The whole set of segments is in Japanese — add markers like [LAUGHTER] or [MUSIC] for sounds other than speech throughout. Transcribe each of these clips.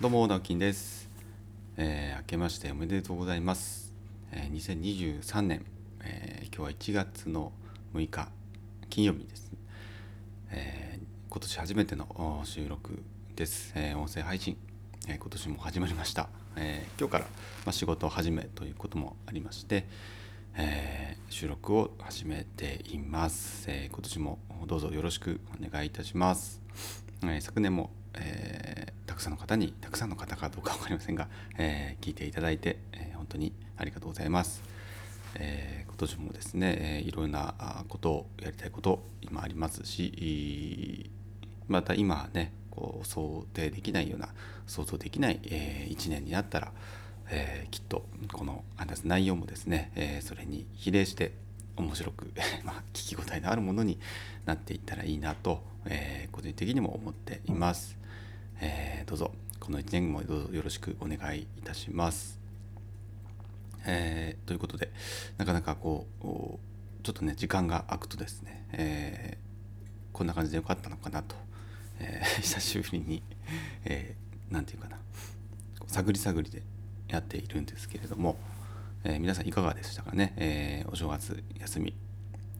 どうも直樹です、えー、明けましておめでとうございます、えー、2023年、えー、今日は1月の6日金曜日です、えー、今年初めての収録です、えー、音声配信、えー、今年も始まりました、えー、今日から、まあ、仕事を始めということもありまして、えー、収録を始めています、えー、今年もどうぞよろしくお願いいたします、えー、昨年も、えー、くさんの方にたくさんの方かどうか分かりませんが、えー、聞いていただいて、えー、本当にありがとうございます、えー、今年もですね、えー、いろんなことをやりたいこと今ありますしまた今ねこう想定できないような想像できない、えー、1年になったら、えー、きっとこの話す内容もですね、えー、それに比例して面白く [LAUGHS] まあ、聞き応えのあるものになっていったらいいなと、えー、個人的にも思っています、えー、どうぞ。この1年もどうぞよろしくお願いいたします、えー、ということでなかなかこうちょっとね時間が空くとですね、えこんな感じでよかったのかなと、え [LAUGHS] 久しぶりに何、えー、て言うかな探り探りでやっているんですけれども、え、皆さんいかがでしたかね、え、お正月休み、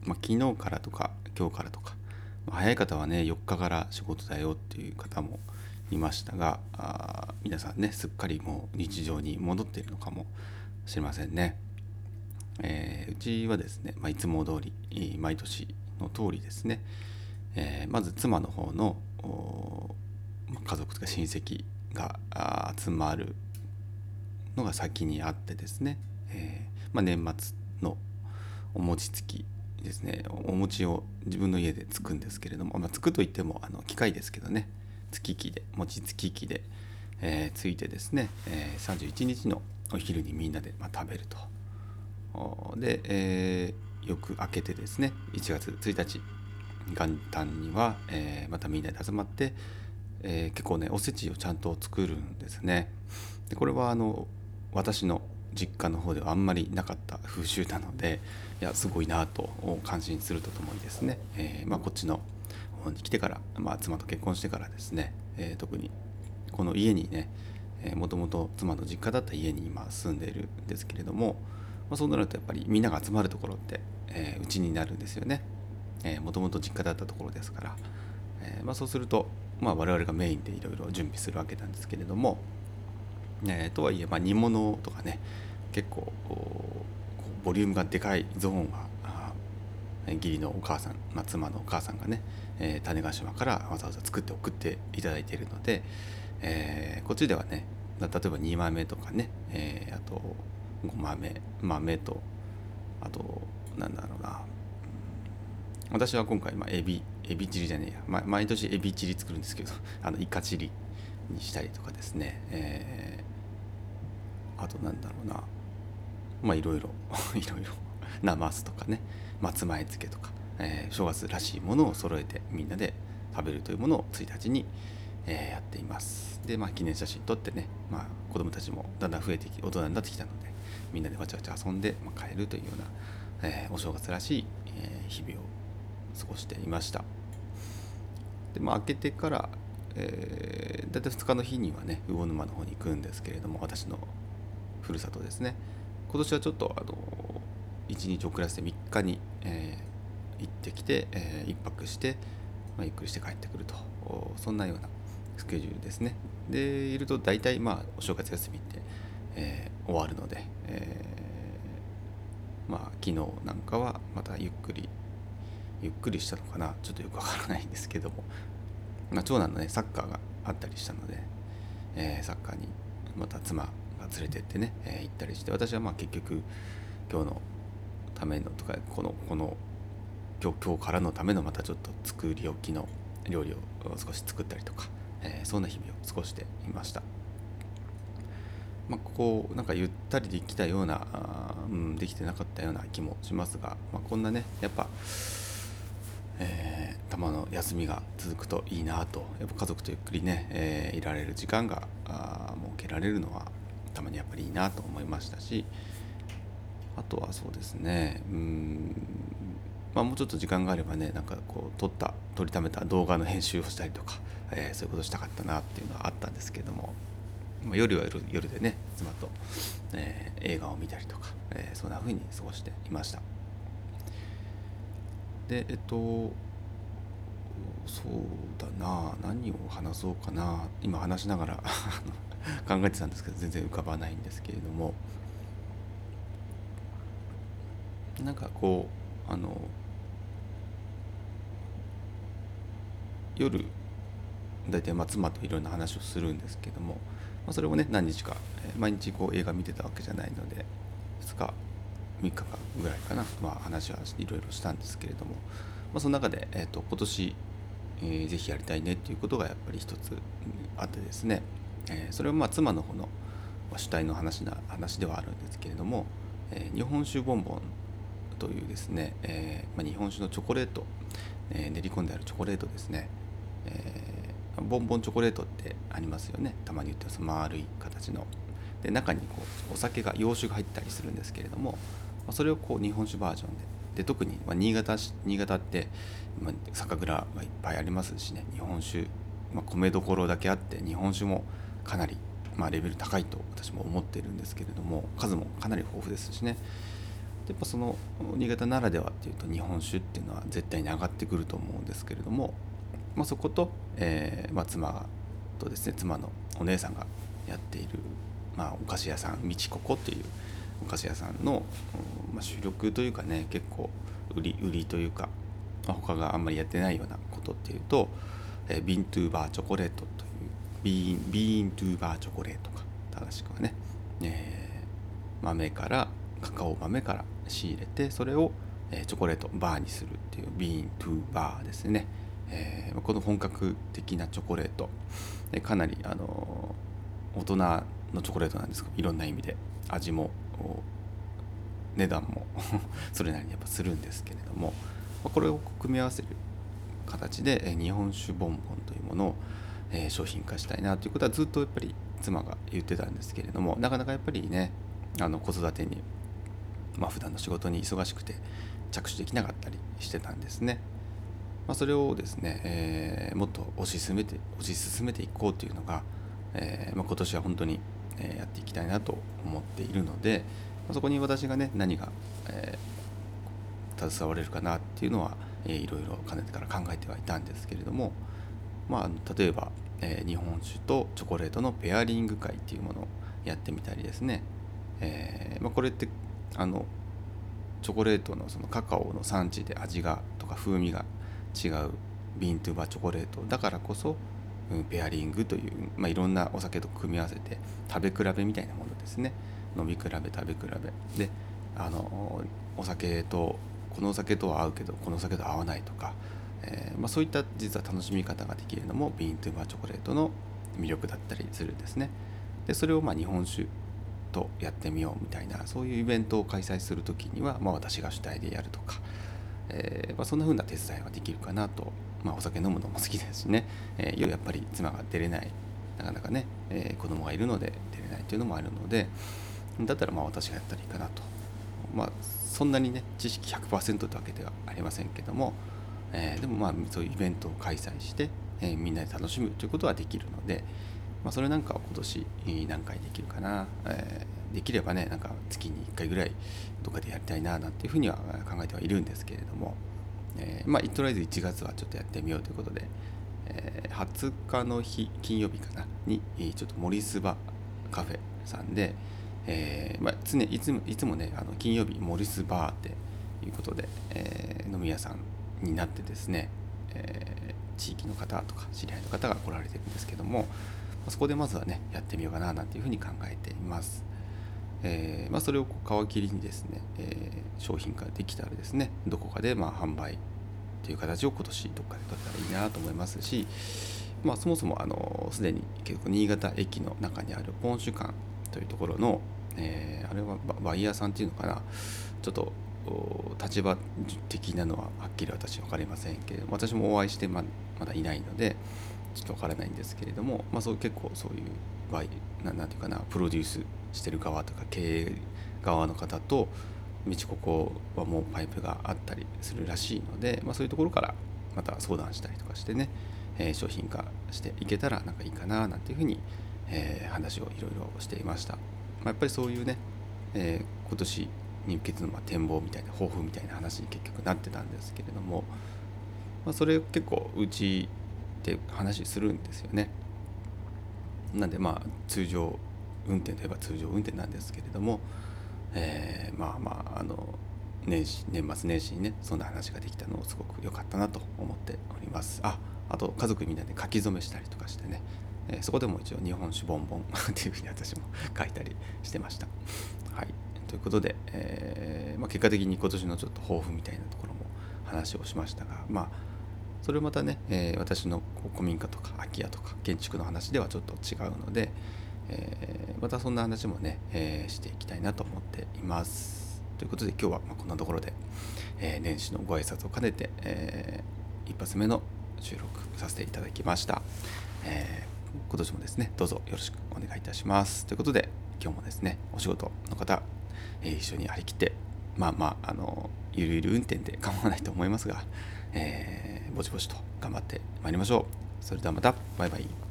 まあ、昨日からとか今日からとか、早い方はね4日から仕事だよっていう方もいましたがあ皆さんねすっかりもう日常に戻っているのかもしれませんね、えー、うちはですね、まあ、いつも通り毎年の通りですね、えまず妻の方の家族とか親戚が集まるのが先にあってですね、えー、まあ、年末のお餅つきですね。お餅を自分の家でつくんですけれども、まあ、つくといってもあの機械ですけどね。つき機で餅つき機で、えー、ついてですね、えー、31日のお昼にみんなで、まあ、食べると。で、えー、よく明けてですね1月1日元旦には、えー、またみんなで集まって、えー、結構ねおせちをちゃんと作るんですね。でこれはあの私の実家の方ではあんまりなかった風習なのでいやすごいなと感心するとともにですね、えー、まあ、こっちの方に来てから、まあ、妻と結婚してからですね、えー、特にこの家にねもともと妻の実家だった家に今住んでいるんですけれども、まあ、そうなるとやっぱりみんなが集まるところってうち、えー、になるんですよね。もともと実家だったところですから、えー、まあ、そうすると、まあ、我々がメインでいろいろ準備するわけなんですけれども、えー、とはいえ、ま、煮物とかね結構ボリュームがでかいゾーンは義理のお母さん、まあ、妻のお母さんがね、えー、種子島からわざわざ作って送っていただいているので、えー、こっちではね例えば2豆とかね、えー、あと5豆豆とあとなんだろうな私は今回、まあ、エビエビチリじゃねえや、ま、毎年エビチリ作るんですけど [LAUGHS] あのイカチリにしたりとかですね、えあとなんだろうなまあいろいろ [LAUGHS] いろいろナマスとかね松前漬けとか、えー、正月らしいものを揃えてみんなで食べるというものを1日に、えー、やっています。でまあ記念写真撮ってね、まあ、子供たちもだんだん増えてき大人になってきたのでみんなでわちゃわちゃ遊んで、まあ、帰るというような、えー、お正月らしい、え日々を過ごしていました。でまあ明けてから、えー、大体2日の日にはね魚沼の方に行くんですけれども私のふるさとですね。今年はちょっとあの1日遅らせて3日に、えー、行ってきて、えー、1泊して、まあ、ゆっくりして帰ってくると。そんなようなスケジュールですね。でいると大体まあお正月休みって、えー、終わるので、えー、まあ昨日なんかはまたゆっくりゆっくりしたのかな。ちょっとよくわからないんですけども、まあ、長男のねサッカーがあったりしたので、えー、サッカーにまた妻が連れてってね、えー、行ったりして私はまあ結局今日のためのとかこのこの今日今日からのためのまたちょっと作り置きの料理を少し作ったりとか、えー、そんな日々を過ごしていました。まあ、ここなんかゆったりできたようなうん、できてなかったような気もしますが、まあ、こんなねやっぱ、えー、たまの休みが続くといいなとやっぱ家族とゆっくりね、えー、いられる時間が設けられるのはたまにやっぱりいいなと思いましたしあとはそうですねうんまあもうちょっと時間があればねなんかこう撮った撮りためた動画の編集をしたりとか、えー、そういうことしたかったなっていうのはあったんですけどもまあ、夜は夜夜でね妻と、えー、映画を見たりとか、えー、そんな風に過ごしていました。でえっとそうだな何を話そうかな今話しながら考えてたんですけど全然浮かばないんですけれどもなんかこうあの夜大体まあ妻といろんな話をするんですけども、まあ、それをね何日か、毎日こう映画見てたわけじゃないので2日3日間ぐらいかな、まあ、話はいろいろしたんですけれども、まあ、その中で、えーと、今年、えー、ぜひやりたいねっていうことがやっぱり一つあってですね、えー、それはまあ妻の方の主体の話な話ではあるんですけれども、えー、日本酒ボンボンというですね、えーまあ、日本酒のチョコレート、えー、練り込んであるチョコレートですね、えー、ボンボンチョコレートってありますよね。たまに言ってます。丸い形の。で中にこうお酒が洋酒が入ったりするんですけれども、それをこう日本酒バージョンで。で特に、ま、新潟新潟って、ま、酒蔵がいっぱいありますしね。日本酒、まあ、米どころだけあって日本酒もかなり、まあ、レベル高いと私も思っているんですけれども数もかなり豊富ですしね。やっぱその新潟ならではっていうと日本酒っていうのは絶対に上がってくると思うんですけれども、まあ、そこと、えーまあ、妻とですね妻のお姉さんがやっている、まあ、お菓子屋さんみちここっていうお菓子屋さんの、まあ、主力というかね結構売り売りというか、まあ、他があんまりやってないようなことっていうと、えー、 bean to bar チョコレートという bean bean to bar チョコレートか正しくはね、えー、豆からカカオ豆から仕入れてそれを、えー、チョコレートバーにするっていう bean to bar ですね、えー、この本格的なチョコレートかなりあの大人のチョコレートなんですけどいろんな意味で味も値段も [LAUGHS] それなりにやっぱするんですけれどもこれを組み合わせる形で日本酒ボンボンというものを商品化したいなということはずっとやっぱり妻が言ってたんですけれどもなかなかやっぱりねあの子育てにまあ普段の仕事に忙しくて着手できなかったりしてたんですね。まあ、それをですね、えー、もっと推し進めて推し進めていこうというのが、えーまあ、今年は本当にえやっていきたいなと思っているのでまそこに私がね何が、え、携われるかなっていうのは、えー、いろいろかねてから考えてはいたんですけれどもまあ例えば、え、日本酒とチョコレートのペアリング会っていうものをやってみたりですね、えまあ、これってあのチョコレートのそのカカオの産地で味がとか風味が違うビーントゥーバチョコレート。だからこそペアリングという、まあ、いろんなお酒と組み合わせて食べ比べみたいなものですね。飲み比べ食べ比べ。であのお酒とこのお酒とは合うけどこのお酒と合わないとか、えー、まあ、そういった実は楽しみ方ができるのもビーントゥーバーチョコレートの魅力だったりするんですね。でそれをま日本酒とやってみようみたいなそういうイベントを開催する時には、まあ、私が主体でやるとか、えー、まあ、そんな風な手伝いはできるかなと。まあ、お酒飲むのも好きですしね、えー、夜やっぱり妻が出れない。なかなかね、えー、子供がいるので出れないというのもあるので。だったらまあ私がやったらいいかなと。まあそんなにね知識100%というわけではありませんけども、えー、でもまあそういうイベントを開催して、えー、みんなで楽しむということはできるので、まあ、それなんかを今年何回できるかな、えー、できればねなんか月に1回ぐらいどっかでやりたいななんていうふうには考えてはいるんですけれども、えー、まあとりあえず1月はちょっとやってみようということで、えー、20日の日金曜日かなにちょっと森スバカフェさんで、えーまあ、常いつもいつもねあの金曜日モリスバーっていうことで、えー、飲み屋さんになってですね、えー、地域の方とか知り合いの方が来られてるんですけどもそこでまずはねやってみようかななんていうふうに考えています。えーまあ、それを皮切りにですね、えー、商品化できたらですねどこかでま販売という形を今年どっかで取れたらいいなと思いますし、まあ、そもそもあのすでに結構新潟駅の中にあるポン酒館というところの、えー、あれはバイヤーさんっていうのかなちょっと立場的なのははっきり私分かりませんけれども私もお会いしてままだいないのでちょっと分からないんですけれども、まあ、そう結構そういうバイななんていうかなプロデュースしてる側とか経営側の方と道ここはもうパイプがあったりするらしいので、まあ、そういうところからまた相談したりとかしてね、えー、商品化していけたらなんかいいかななんていうふうに、えー、話をいろいろしていました、まあ、やっぱりそういうね、えー、今年に向けての展望みたいな抱負みたいな話に結局なってたんですけれども、まあ、それ結構うちで話するんですよね。なんでまあ通常運転といえば通常運転なんですけれども、えー、まあまああの年始年末年始にねそんな話ができたのをすごく良かったなと思っております。ああと家族みんなで書き初めしたりとかしてね、えー、そこでも一応日本酒ボンボン [LAUGHS] っていうふうに私も書いたりしてました。はい。ということで、えー、まあ、結果的に今年のちょっと抱負みたいなところも話をしましたがまあそれまたね、えー、私の古民家とか空き家とか建築の話ではちょっと違うので、えー、またそんな話もね、えー、していきたいなと思っています。ということで今日はまこんなところで、え年始のご挨拶を兼ねて、え一発目の収録させていただきました、え今年もですねどうぞよろしくお願いいたします。ということで今日もですねお仕事の方、え一緒に張り切ってまあまああのゆるゆる運転で構わないと思いますが、えー、ぼちぼちと頑張ってまいりましょう。それではまたバイバイ。